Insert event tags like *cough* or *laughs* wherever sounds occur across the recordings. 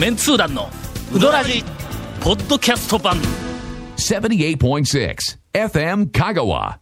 メンツー団のウドラジポッドキャスト版78.6 FM Kagawa.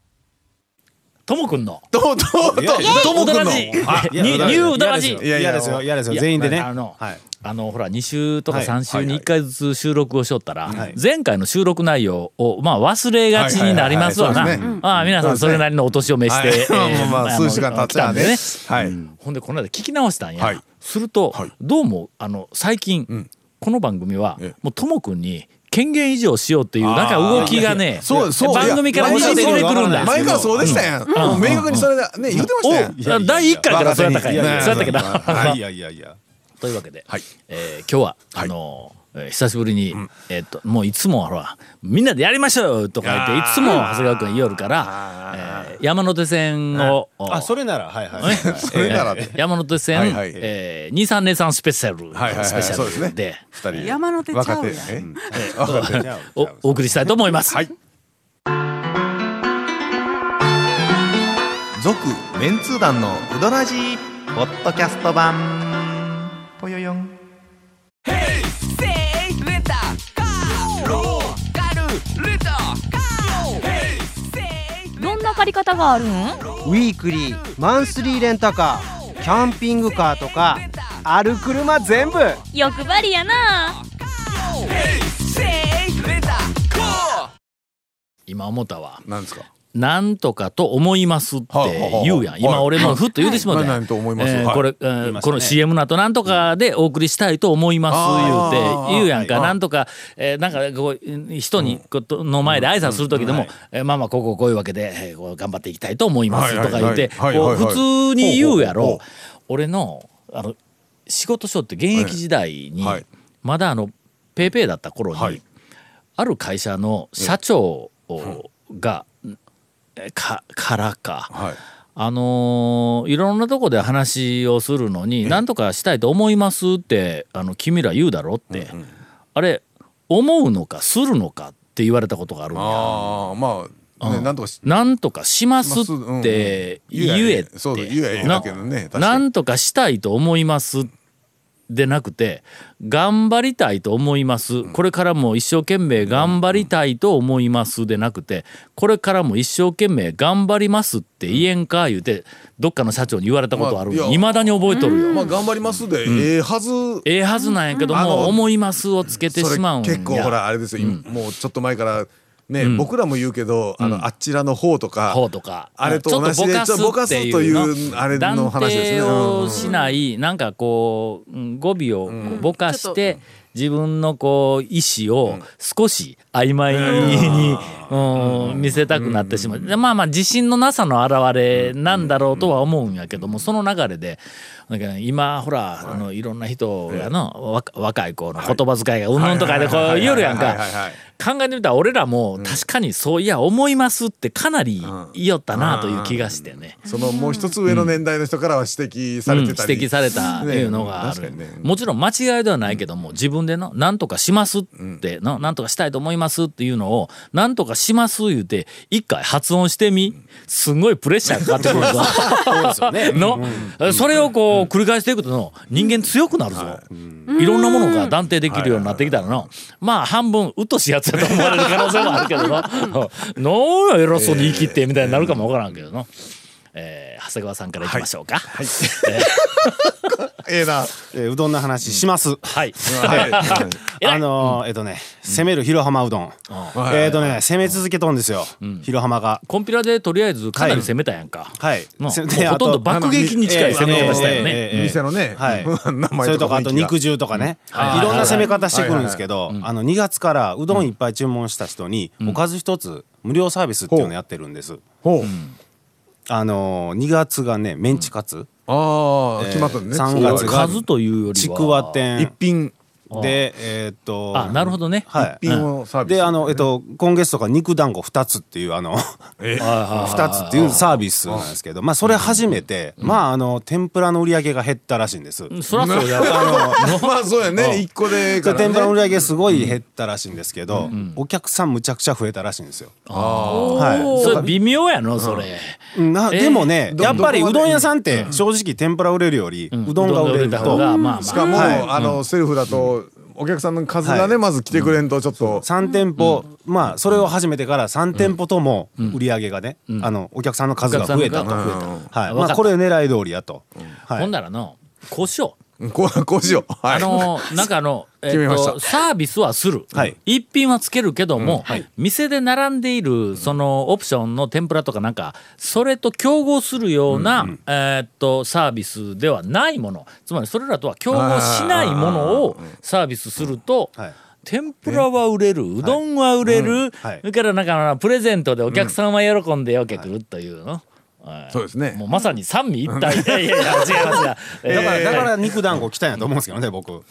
ともくんのどうどうどうともくんのニニューウドラジいや嫌ですよ嫌ですよ全員でねあの、はいあのほら2週とかはい3週に1回ずつ収録をしよったら、はい前回の収録内容をまあ忘れがちになりますわなまあ皆さんそれなりのお年を召して、はいえーまあまあ数時間経っちゃうね来たんでねはいほんでこの間聞き直したんや、はいすると、はい。どうもあの最近、この番組はええ。もうともくんに権限以上しようっていうなんか動きがねそうそう番組からてくるんだ。前からそうでしたやん。もう明確にそれでね言ってましたやんお第1回からそうやったかいいやいやそうやったけど、はい。いやいやいや *laughs* というわけで、はい。えー今日は、あのーえー久しぶりに、えーっともういつもほらみんなでやりましょうとか言っていつも長谷川君言いよるから、えー山手線を、あそれならはいはい。はい *laughs* それなら。えー山手線、はいはい。えー、23年3スペシャル、はいはいはいスペシャルで。二人。山手ちゃうやん。若手え若手おお送りしたいと思います。はい。続メンツー団のウドラジーポッドキャスト版借り方があるん？ウィークリーマンスリーレンタカーキャンピングカーとかある車全部。欲張りやな。今思ったわ。なんですか？なんとかと思いますって言うやん。はい。今俺もふっと言うてしまったはい。何と思いますはいえーこれ、えー言いましたね。この CM の後なんとかでお送りしたいと思います言うて言うやんか。はい。なんとか、えーなんかこう人にことの前で挨拶する時でも、えーまあまあこここういうわけで、えー頑張っていきたいと思いますとか言って普通に言うやろ。ほう。俺のあの仕事しよって現役時代に、はい。はい。まだあのペイペイだった頃に、はい。ある会社の社長が、えかからか、はい。あのーいろんなとこで話をするのに何とかしたいと思いますってあの君ら言うだろって、あれ思うのかするのかって言われたことがあるんや。ああまあねなんとかしなんとかしますってうん。言えって、そうそう言えなだけどねなんとかしたいと思いますでなくて頑張りたいと思います。これからも一生懸命頑張りたいと思いますでなくてこれからも一生懸命頑張りますって言えんか言うてどっかの社長に言われたことあるまあいまだに覚えとるよ。まあ頑張りますでええはず。ええはずなんやけども思いますをつけてしまうんや。結構ほらあれですよ、もうちょっと前からね、僕らも言うけど、あのあちらの方とか、方とか。あれと同じでちょっとぼかすというあれの話ですね。断定をしないなんかこううん語尾をこうぼかして自分のこう意思を少し曖昧に、*laughs* うん見せたくなってしまう、でまあまあ自信のなさの表れなんだろうとは思うんやけどもその流れでなんか今ほらあのいろんな人がの若若い子の言葉遣いがうんぬんとかでこう言うるやんか。はいはいはいはい考えてみたら俺らも確かにそういや思いますってかなり言いよったなという気がしてね。そのもう一つ上の年代の人からは指摘されてたり、うん。指摘されたいうのがある、ねね。もちろん間違いではないけども自分での何とかしますって、ななんとかしたいと思いますっていうのを何とかします言うて一回発音してみすんごいプレッシャーかかってくるぞ。*laughs* *laughs* の、それをこう繰り返していくとの人間強くなるぞ、い、ろんなものが断定できるようになってきたらのまあ半分うっとしいやつやと思われる可能性もあるけどの。なんや偉そうに言い切ってみたいになるかもわからんけどの。えー長谷川さんからいきましょうか。はい。ええなえーうどんの話します。はい。はい。あのーえっとね攻める広浜うどん。えっとね攻め続けとんですよ。広浜が。コンピラでとりあえずかなり攻めたやんか。はい。ほとんど爆撃に近い攻め方したよね。店のね、はい。*laughs* 名前それとかあと肉汁とかね。はい。いろんな攻め方してくるんですけどあの2月からうどんいっぱい注文した人におかず一つ無料サービスっていうのやってるんです。ほう、あのー2月がねメンチカツ。ああ、決まったね。3月が数というよりは。ちくわ一店品でえーっとあ、なるほどね。はい。一品をサービス、であのえっと今月とか肉団子2つっていうあの *laughs* 2つっていうサービスなんですけどまあそれ初めて。まああの天ぷらの売り上げが減ったらしいんです。そらそうや。*laughs* まあそうやね。一個でから、ね、天ぷらの売り上げすごい減ったらしいんですけどお客さんむちゃくちゃ増えたらしいんですよ。はい。それ微妙やの、それ。なえでもねどやっぱりうどん屋さんって正直天ぷら売れるよりうどんが売れるうどんが売れた方と。がまあまあ。しかも、はい。あのセルフだとお客さんの数がね、まず来てくれんとちょっと、3店舗、まあそれを始めてから3店舗とも売り上げがね、あのお客さんの数が増えたと、はい、まあこれ狙い通りやと、はい。ほんならのこうしよう。うんこうこうしよう。はい、あのーなんかあの、えと、サービスはする。はい。一品はつけるけども、店で並んでいる、その、オプションの天ぷらとかなんか、それと競合するような、えーっと、サービスではないもの。つまり、それらとは競合しないものをサービスすると、はい。天ぷらは売れる、うどんは売れる、はい。それからなんかプレゼントでお客さんは喜んでよけくるというの。はいそうですね。もうまさに三位一体。いやいやいや、違いますが。*laughs* だからだから肉団子来たんやと思うんですけどね僕。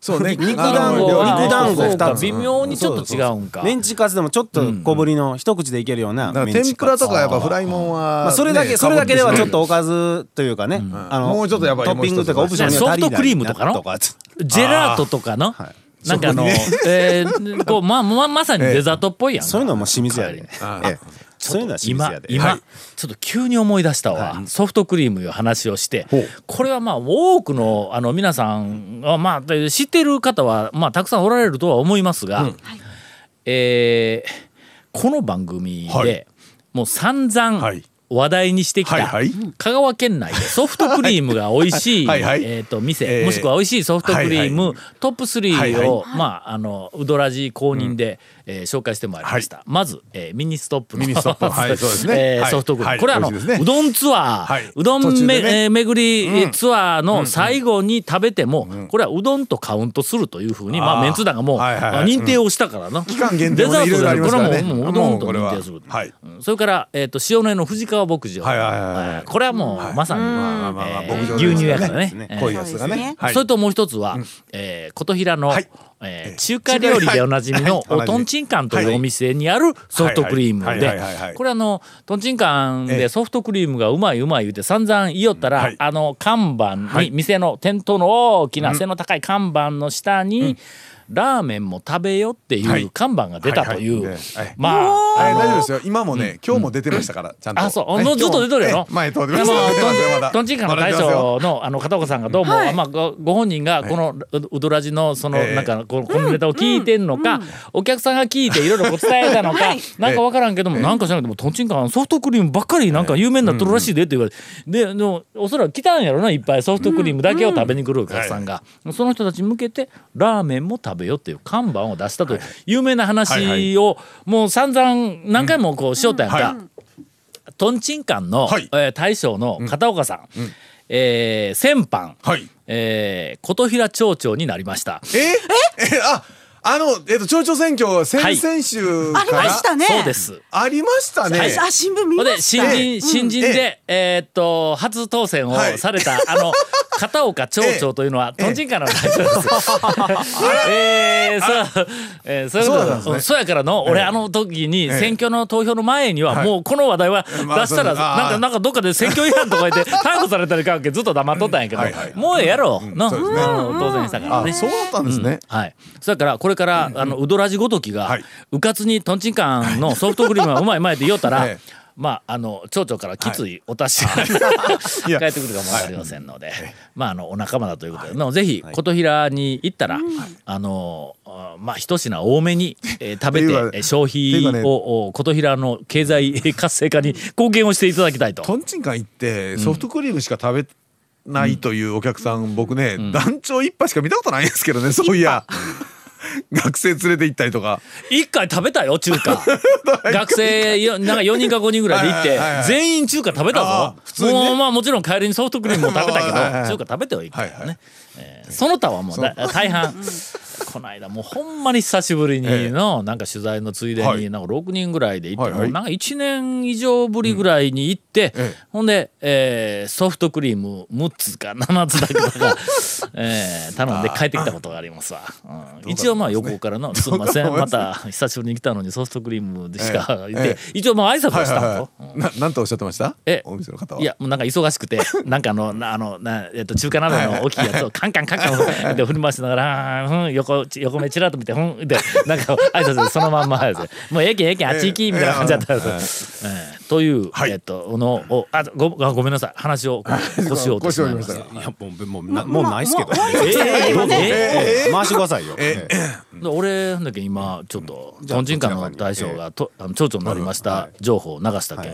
そうね。*laughs* 肉団子は肉団子そうか2つ微妙にちょっと違うんか。メンチカツでもちょっと小ぶりの一口でいけるようなだからメンチカツ。天ぷらとかやっぱフライモンは、まあ、それだけ、ねそれだけではちょっとおかかずというかね、あのもうちょっとやっぱりトッピングとかオプションには足りないソフトクリームとかの？とか。ジェラートとかの、はいなんかあの、えーこうまあままさにデザートっぽいやんか。そういうのはもう清水やで、あええそういうのは今やで。今、はい。ちょっと急に思い出したわ、ソフトクリームいう話をして。これはまあ多くのあの皆さんはまあ知ってる方はまあたくさんおられるとは思いますが、えーこの番組で、はい。もう散々はい。話題にしてきた、香川県内でソフトクリームが美味しいえーと店、えー。もしくは美味しいソフトクリーム、はいトップ3を、まああのウドラジ公認で、えー紹介してまいりました、まず、えーミニストップのミニストップ。*laughs* はいそうですね。はい。えーソフトクリーム、はい。これあの、ね。うどんツアー、はい。うどんめ、ね。えー巡りツアーの最後に食べても、これはうどんとカウントするというふうにまあ、あー麺通団がもう、はいはいはい。まあ認定をしたからな、期間限定デザートいろいろありますからね。これはもうもううどんと認定する、は。い。うん。それから、えー、と塩江の藤川牧場、はいはいはいはい。えーこれはもう、まさに、まあまあまあえー牛乳やからね。濃いやつがね。はい。それともう一つは、えー琴平の、はいえー中華料理でおなじみのはいおとんちんかんというお店にあるソフトクリームはいでこれあのとんちんかんええ。でソフトクリームがうまいうまい言うて散々言いよったら、はい。あの看板に、はい。店の店頭の大きな背の高い看板の下に、ラーメンも食べよっていはい。う看板が出たという、はい。はいはい。まあ。あ大丈夫ですよ。今もね、今日も出てましたから、ちゃんと。あそう。ずっと出とるやろ？今日もええ前とんちんかんの大将のあの片岡さんがどうも、まあ、ごご本人がこのううどらじのそのええ。なんかこのこのネタを聞いてんのか、お客さんが聞いていろいろ伝えたのか、なんかわからんけども、なんか知らんけどもとんちんかんソフトクリームばっかりなんか有名になっとるらしいでって言われて、ででもおそらく来たんやろないっぱいソフトクリームだけを食べに来るお客さんが、その人たちに向けてラーメンも食べよっていう看板を出したという有名な話をもう散々何回もこうしよったやんか。はい。とんちんかんの、はい。えー大将の片岡さん、えー先般、はい。えー琴平町長になりました。え？え？あ、あの、えっと、町長選挙、先々週ありからましたね。そうです。ありましたね。あ、新聞見ました。新人新人で、えーっと初当選をはい。された、*laughs* あの片岡町長というのは、とんちんかんの大将です。*laughs* えー、そう、えー、そうそうやからの、俺あの時にえ選挙の投票の前には、はい。もうこの話題は出まあしたら、なんかなんかどっかで選挙違反とか言って *laughs* 逮捕されたりかんけずっと黙っとったんやけど、はい。はい。もうええやろ、うですね。うん当選したからね。あそうだったんですね。はい。それからこれから、あのうどらじごときが、はい。うかつにとんちんかんの *laughs* ソフトクリームがうまいうまいって言おったら、ええ。まああの町長からきついお達しが、い。*laughs* や。返ってくるかもわかりませんので、まああのお仲間だということで、のぜひ琴平に行ったら、あのあまあ一品多めに、えー食べて消費を、お琴平の経済活性化に貢献をしていただきたいと。とんちんかん行って、ソフトクリームしか食べないというお客さん、僕ね、団長一杯しか見たことないんですけどね、そういや。*laughs* 学生連れて行ったりとか。一回食べたよ中華。*laughs* 学生よなんか4人か5人ぐらいで行って全員中華食べたぞ。普通にね。もうまあもちろん帰りにソフトクリームも食べたけど中華食べてはいいからね、はいはい。えーその他はもうだ大半 *laughs* この間もうほんまに久しぶりにのなんか取材のついではい。になんか6人ぐらいで行って、なんか1年以上ぶりぐらいに行って、ええ。ほんで、えーソフトクリーム6つか7つだけとか、*laughs* えー頼んで帰ってきたことがありますわ、うん。一応まあ横からの「すみません。また久しぶりに来たのにソフトクリームでしかええ。言って、ええ。一応まあ挨拶をしたの、はい。な、なんとおっしゃってました？えお店の方は。いやもうなんか忙しくて *laughs* なんかあのなあのな、えっと、中華鍋の大きいやつをカンカンカンカン *laughs* で振り回しながら「ふん横横目ちらっと見てふん」でなんか挨拶でそのまんまやつもうええけんええけんあっち行きみたいな感じだったんです、ええという、はい。えっとのをあごごごめんなさい。話を腰を折ってしまいました。いやもうもうなもうないっすけど。回してくださいよええで俺だけ今ちょっとじゃあトンチンカンの大将がとあの町長になりました情報を流したけん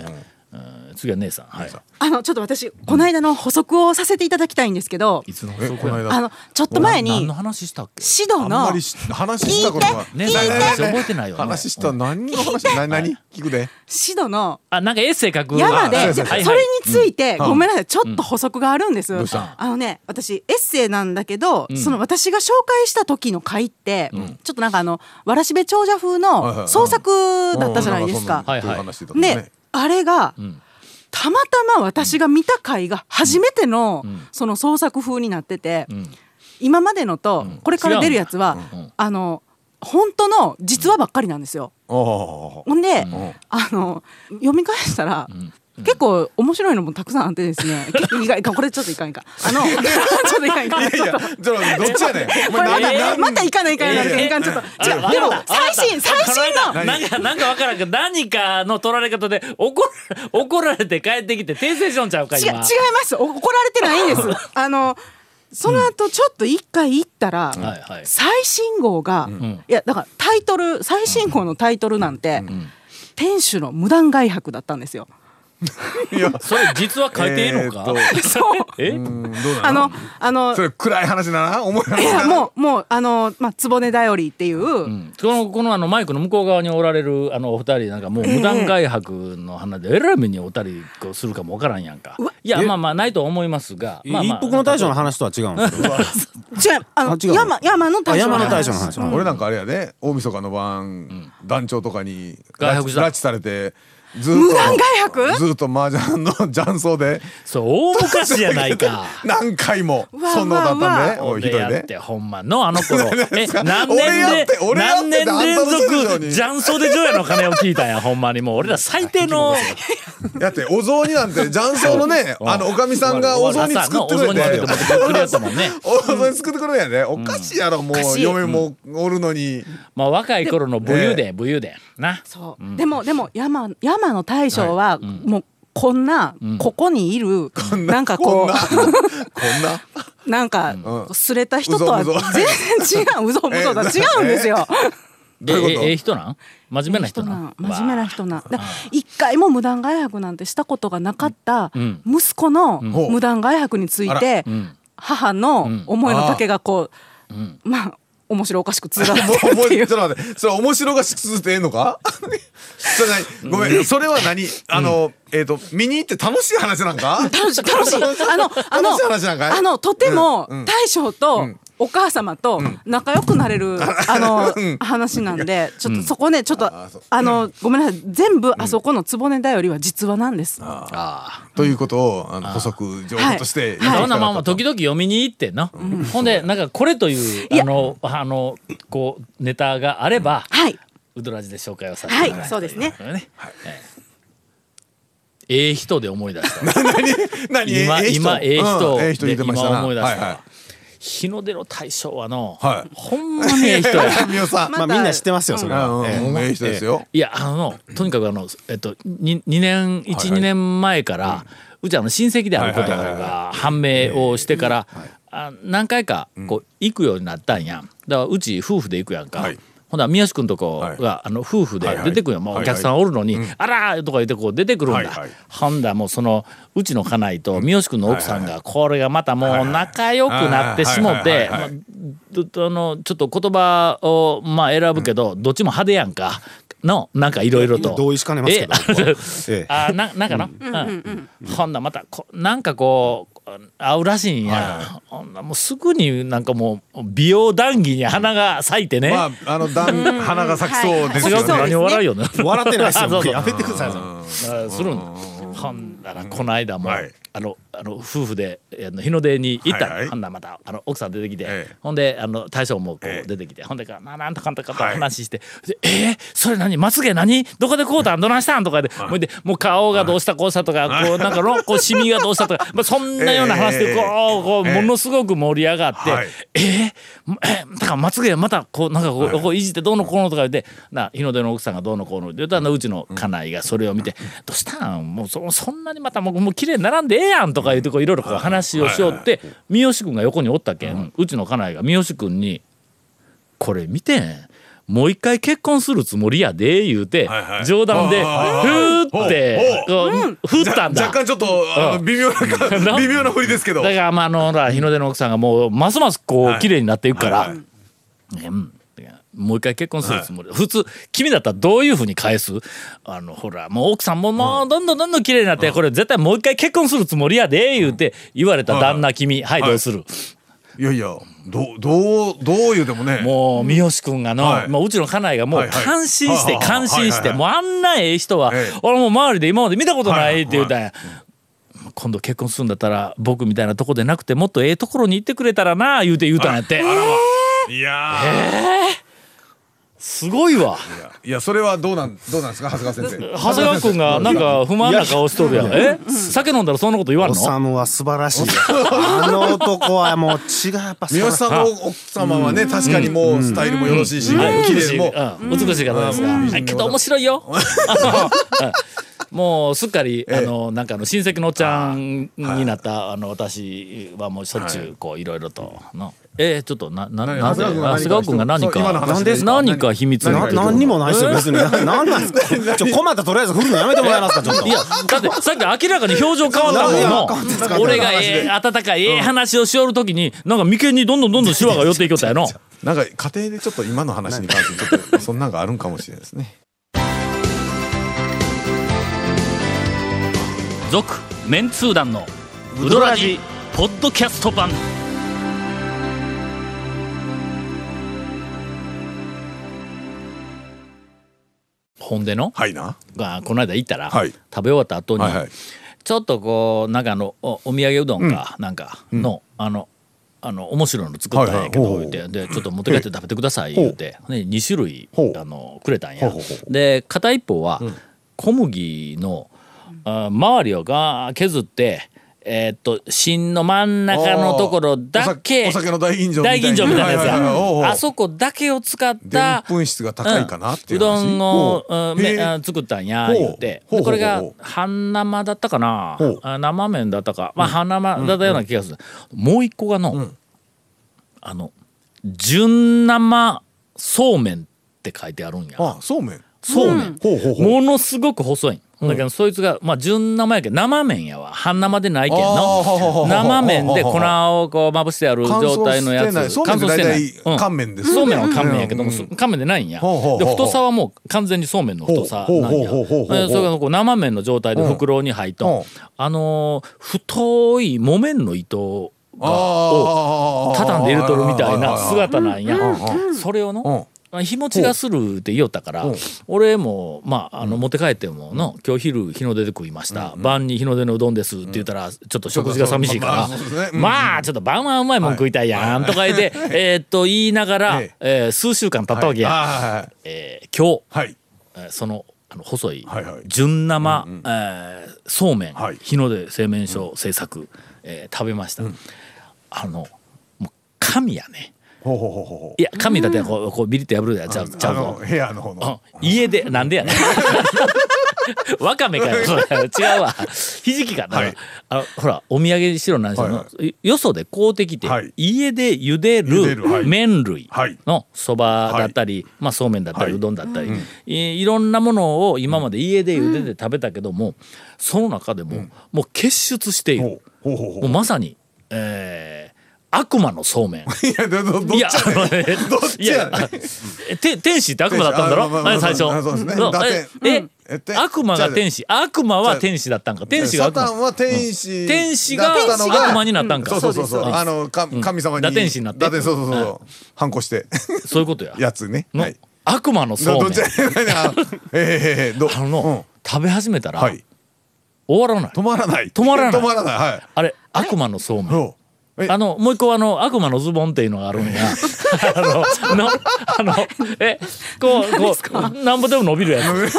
次は姉さん。はい。あのちょっと私この間の補足をさせていただきたいんですけどいつのえこの間。あのちょっと前に何の話したっけ？指導のあんまりし話した。ことが姉さんの話覚えてないよね。話した何の話？何何？聞くで。指導のあなんかエッセイ書く山でそれについてうん。ごめんなさいちょっと補足があるんです。あのね私エッセイなんだけどその私が紹介した時の回ってちょっとなんかあのわらしべ長者風の創作だったじゃないですか。であれがん。たまたま私が見た回が初めてのその創作風になっててん。今までのとこれから出るやつはあの本当の実話ばっかりなんですよ。ほんで、ん。あの読み返したら、結構面白いのもたくさんあってですね。*laughs* 結構意外。かこれちょっといかんいかん。あの *laughs* ちょっといかんいかん。いやいや。どっちやねん。おこれまたまたいかないいかんいいかん。ちょっと。違う。でも最新最新の。なんかなんかわからんけど何かの取られ方で怒ら怒られて帰ってきて訂正しよんちゃうか今違いますお怒られてないんですあのその後ちょっと一回行ったら、最新号が、いやだからタイトル最新号のタイトルなんて、店主の無断外泊だったんですよ。*laughs* いやそれ実は書いていいのか、えーっそう。え？うんどうなの？あのあのそれ暗い話だな。重い話いやもうもうあのまあ坪根だよりっていう、うん。このこのあのマイクの向こう側におられるあのお二人なんかもう無断外泊の花でえらい目におたりこうするかもわからんやんか。いやまあまあないと思いますがまあまあ一服の大将の話とは違うんですけど違うあのあ違うの？山山のあ大将山の大将の話。俺なんかあれやで大晦日の晩団長とかに拉致されてずっと。無断外泊ずっと麻雀の雀荘で。そう大昔やないか。何回もわそんなだったんでおい一人俺やってでほんまのあの頃。*laughs* えか何俺やっ年で何年連続に。雀荘で除夜の鐘を聞いたんやほんまに。もう俺ら最低の。だってお雑煮なんて雀荘のね *laughs* あのおかみさんが *laughs* お雑煮作ってくれお雑煮作ってお雑煮作ってくれるやんね。おかしいやろもう。嫁もおるのに。まあ若い頃の武勇伝武勇伝。な。そう、でもでも山山の大将は、もうこんな、ここにいるなんかここんなこんな？う *laughs* なんか、うん。すれた人とは全然違ううぞうむぞうとは違うんですよ。どういうこと？えええ人なん？真面目な人な真面目な人な一回も無断外泊なんてしたことがなかったん。息子のん。無断外泊についてん。母の思いの丈がこう、まあ面白おかしく通がっていう。*laughs* ちょっと待って。それ面白がしつつってええのか？*laughs* それ何？ごめん。それは何？あのえっと見に行って楽しい話なんか？楽しい楽しい。あのあのあのとてもうん。うん。大将とお母様と仲良くなれる *laughs* あの話なんでちょっとそこねちょっとう。あのごめんなさい。全部あそこの坪根だよりは実話なんです。あということをあの補足情報としてはい。あそんなまあまあ時々読みに行ってな、ほんでなんかこれというあのあのこうネタがあれば、はい。ウドラジで紹介をさせていただはい。そうですね。ええええ人で思い出した。*laughs* 何？今今ええ人。うん。ええ人で思い出した。わ、はいはい日の出の大将はの、はい。ほんまにええ人や。*laughs* まあみんな知ってますよそれうんはええうん。ええ。人ですよ。いやあのとにかくあのえっと 2, 2年12、はいはい。年前から、うちあの親戚であることが判明をしてから、あ何回かこう行くようになったんや。だからうち夫婦で行くやんか。はいほんなら宮志君とこが、はあの夫婦ではいはい。出てくるやん、もうはいはい。お客さんおるのに「あら!」とか言ってこう出てくるんだ、はいはい。ほんだらもうそのうちの家内と三好君の奥さんがこれがまたもう仲良くなってしもってあのちょっと言葉をまあ選ぶけど、どっちも派手やんかのなんかいろいろと。同意しかねますけど。ええ。えあななんかな、うん。ほんならまたこなんかこう合うらしいんや、ほんならもうすぐになんかもう美容談義に花が咲いてね、まああのだん花が咲きそうですよね。何笑いよね笑ってないですよ。*laughs* そうそう。僕やめてください。*laughs* するん。ほんだからこの間も、はい。あのあの夫婦で日の出に行った。の、はいはい。ほんならまたあの奥さん出てきて、ええ。ほんであの大将もこええ。う出てきて、ほんでななんとかなんとかとはい。話して「でえー、それ何？まつげ何？どこでこうたんどないしたん?」とかで、ほいでもう顔がどうしたこうしたとか、こうなんかのこうシミがどうしたとか、*laughs* まあ、そんなような話でこう,、ええこうええ。ものすごく盛り上がって「はい。えー、えだからまつげまたこうなんかこう,、こういじってどうのこうのとか言ってな日の出の奥さんがどうのこうのって言うとあのうちの家内がそれを見て「どうしたん？もうそそんなにまたもうもう綺麗に並んでええやん」とか言ってこういろいろこう話をしよって三好君が横におったけん、うちの家内が三好君に「これ見てん。もう一回結婚するつもりやで」言うて、冗談で「ふはいーって振ったんだ。若干ちょっと微妙な *laughs* な微妙な振りですけど。だからまああの日の出の奥さんがもうますますこはい。う綺麗になっていくから、うんもう一回結婚するつもり、普通君だったらどういうふうに返す？あのほらもう奥さんももうどんどんどんどん綺麗になって、これ絶対もう一回結婚するつもりやで言うて言われた旦那君、はい、どうする、いやいやどうどうどう言うてもね。もう三好君がの、はい。もううちの家内がもうはいはい。感心してはいはい感心して、はいもうあんなええ人は、ええ。俺もう周りで今まで見たことないって言うたんや、はい今度結婚するんだったら僕みたいなとこでなくてもっとええところに行ってくれたらな言うて言うたんやって、いやすごいわ。ーいやいやそれはどうなんどうなんですか長谷川先生？長谷川君がなんか不満な顔しとるやん。え？酒飲んだらそんなこと言わんおのさむは素晴らしいあの男はもう血がやっぱ三好さんの奥様はね確かにもうスタイルもよろしいしはい綺美しい麗もうん。美しい方ですが、けど面白いよ。うんもうすっかり、あのなんかあの親戚のおっちゃんになった、あの私はもうしょっちゅうこういろいろとの。えー、ちょっとなな何なぜ長谷川君が何か何か秘密な何にもないですよ別に。ななんですか？*laughs* ちょ困ったらとりあえず振るのやめてもらえますか？ちょっと。いやだってさっき明らかに表情変わったもんの俺がええ温かいええ話をしよるときになんか眉間にどんどんどんどんシワが寄っていきよったやの。なんか家庭でちょっと今の話に関してちょっとそんなんがあるんかもしれないですね続メンツー団のウドラジポッドキャスト版。ほんでの、はいな。がこの間行ったら、はい。食べ終わった後に、はいはい。ちょっとこうなんかあのおお土産うどんか、なんかの、あのあの面白いの作ったんやけど、はいはい。言うて。でちょっと持って帰って食べてください言うて、ね、2種類あのくれたんや。で片一方は小麦の、あ周りをがー削ってえーっと芯の真ん中のところだけお酒の大吟醸みたいな。やつはいはいはいおうおう。やあそこだけを使ったぷん質が高いかなっていうう話どんをほう。うんめ作ったんや言うてこれが半生だったかな。生麺だったか。まあ半生だったような気がする。もう一個がのあの純生そうめんって書いてあるんや。あそうめん。そうめん。ほうほうほう。ものすごく細いんだけどそいつがまあ純生やけど生麺やわ。半生でないけんの。生麺で粉をこうまぶしてある状態のやつ。乾燥してない。乾麺ですそうめんは乾麺やけどもうん乾麺でないんや。で太さはもう完全にそうめんの太さなんや。それがこう生麺の状態で袋に入っとあのー太い木綿の糸がを畳んで入れとるみたいな姿なんや。うん。それをのうん日持ちがするって言おったからう。ん俺もまああの持って帰ってもの今日昼日の出で食いました。晩に日の出のうどんですって言ったらちょっと食事が寂しいかまあらまあちょっと晩はうまいもん食いたいやんとか言ってえーっと言いながらええ。ー数週間経ったわけや。はい。えー今日はそのあの細いはいはい。純生、えーそうめん、はい。日の出製麺所製作、えー食べました、あのもう神やねほうほうほうほうほいや神だってこうこうビリッと破るやつちゃうちゃうぞ。部屋の方の。うん。家でなんでやねん。*laughs* わかめかよ違うわ。ひじきかな、はい。あのほらお土産にしろなんしろの、はいよそで買うてきて、はい。家で茹でる麺類はい。のそばだったり、まあ、そうめんだったり、はい。うどんだったり、いいろんなものを今まで家で茹でて食べたけども、その中でも、もう結出している、ほう。ほうほうほもうまさに、えー悪魔のそうめん。う *laughs* いやどどどっちやね *laughs* どっちやねて天使って悪魔だったんだろ？まあまあ最初？まあそうですね。えうん。え悪魔が天使。悪魔は天使だったんか？天使が悪魔。サタンは天使天使が悪魔になったんか？そうそうそうそう。うんあのか神様に。打天使になって。打天そうそうそう反抗して。そういうことや。やつね。のはい。悪魔のそうめん。え *laughs* あのの、食べ始めたら、はい。終わらない。止まらない。止まらない。止まらない。はい。あれ悪魔のそうめんあのもう一個あの悪魔のズボンっていうのがあるんや。*laughs* あののあのえこうこうなんぼでも伸びるやつ。*laughs*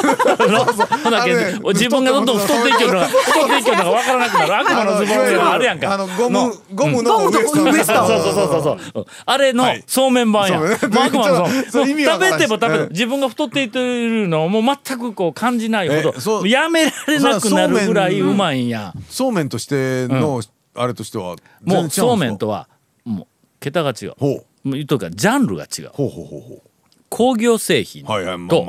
ほなけね自分がどんどん太っていけるのが太っていけるのが分からなくなる。悪魔のズボンっていうのがあるやんか。あのゴのムゴムのウエストゴムとウエストそうそうそうそうあれのはい。そうめん版や。ん。そう。マークマン。のそう食べても食べてもうん。自分が太っていってるのをもう全くこう感じないほえそう。どやめられなくなるぐらいうまいんや。そうめんとしてのあれとしてはもうそうめんととはもう桁が違う。ほう。もう言うとくかジャンルが違う。ほうほうほうほ工業製品と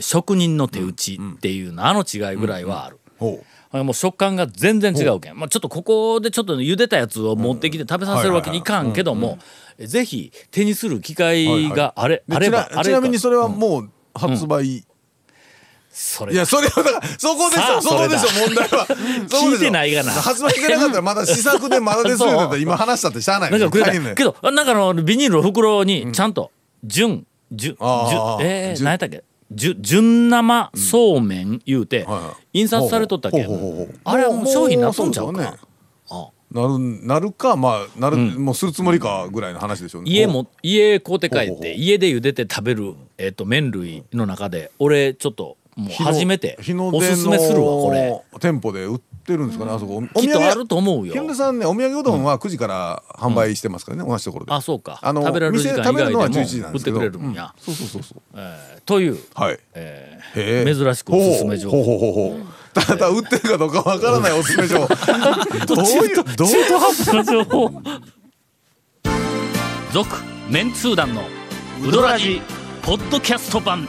職人の手打ちっていうのあの違いぐらいはある。ほう。もう食感が全然違うけん、まあ、ちょっとここでちょっと茹でたやつを持ってきて食べさせるわけにいかんけどもえぜひ手にする機会があれ、であればあれば。ちなみにそれはもう発売それ。いやそれはだからそこでしさあょそこでしょ問題は。*laughs* 聞いてないがな。発売してなかったらまだ試作でまだですよだったら *laughs* 今話したってしゃあないなんかくれた。けどなんかあのビニールの袋にちゃんと純純純あーえー、純何やったっけ？純純生そうめん言うてはいはい。印刷されとったけ？んほうほうほうほう。あれはもう商品になっとんちゃうか。もそうですよねなるなるかまあなる、もうするつもりかぐらいの話でしょうね。家も家買うて帰ほうほうほう。って家で茹でて食べる、えー、と麺類の中で俺ちょっともう日の初めて。日の出おすすめするわこれ。の店舗で売ってるんですかね、あそこ。おきっとあると思うよ。日の出さんねお土産うどんは9時から販売してますからね、同じところで。あそうか。あの食べられる時間以外でも11時なん売ってですけど。くれるんや、そうそうそうそう。えーという、はい。えー珍しくおすすめ情報。ほうほうほうほうただ売ってるかどうかわからないおすすめ情報。*laughs* どういうどういうの情報？続メンツー団のウドラジポッドキャスト版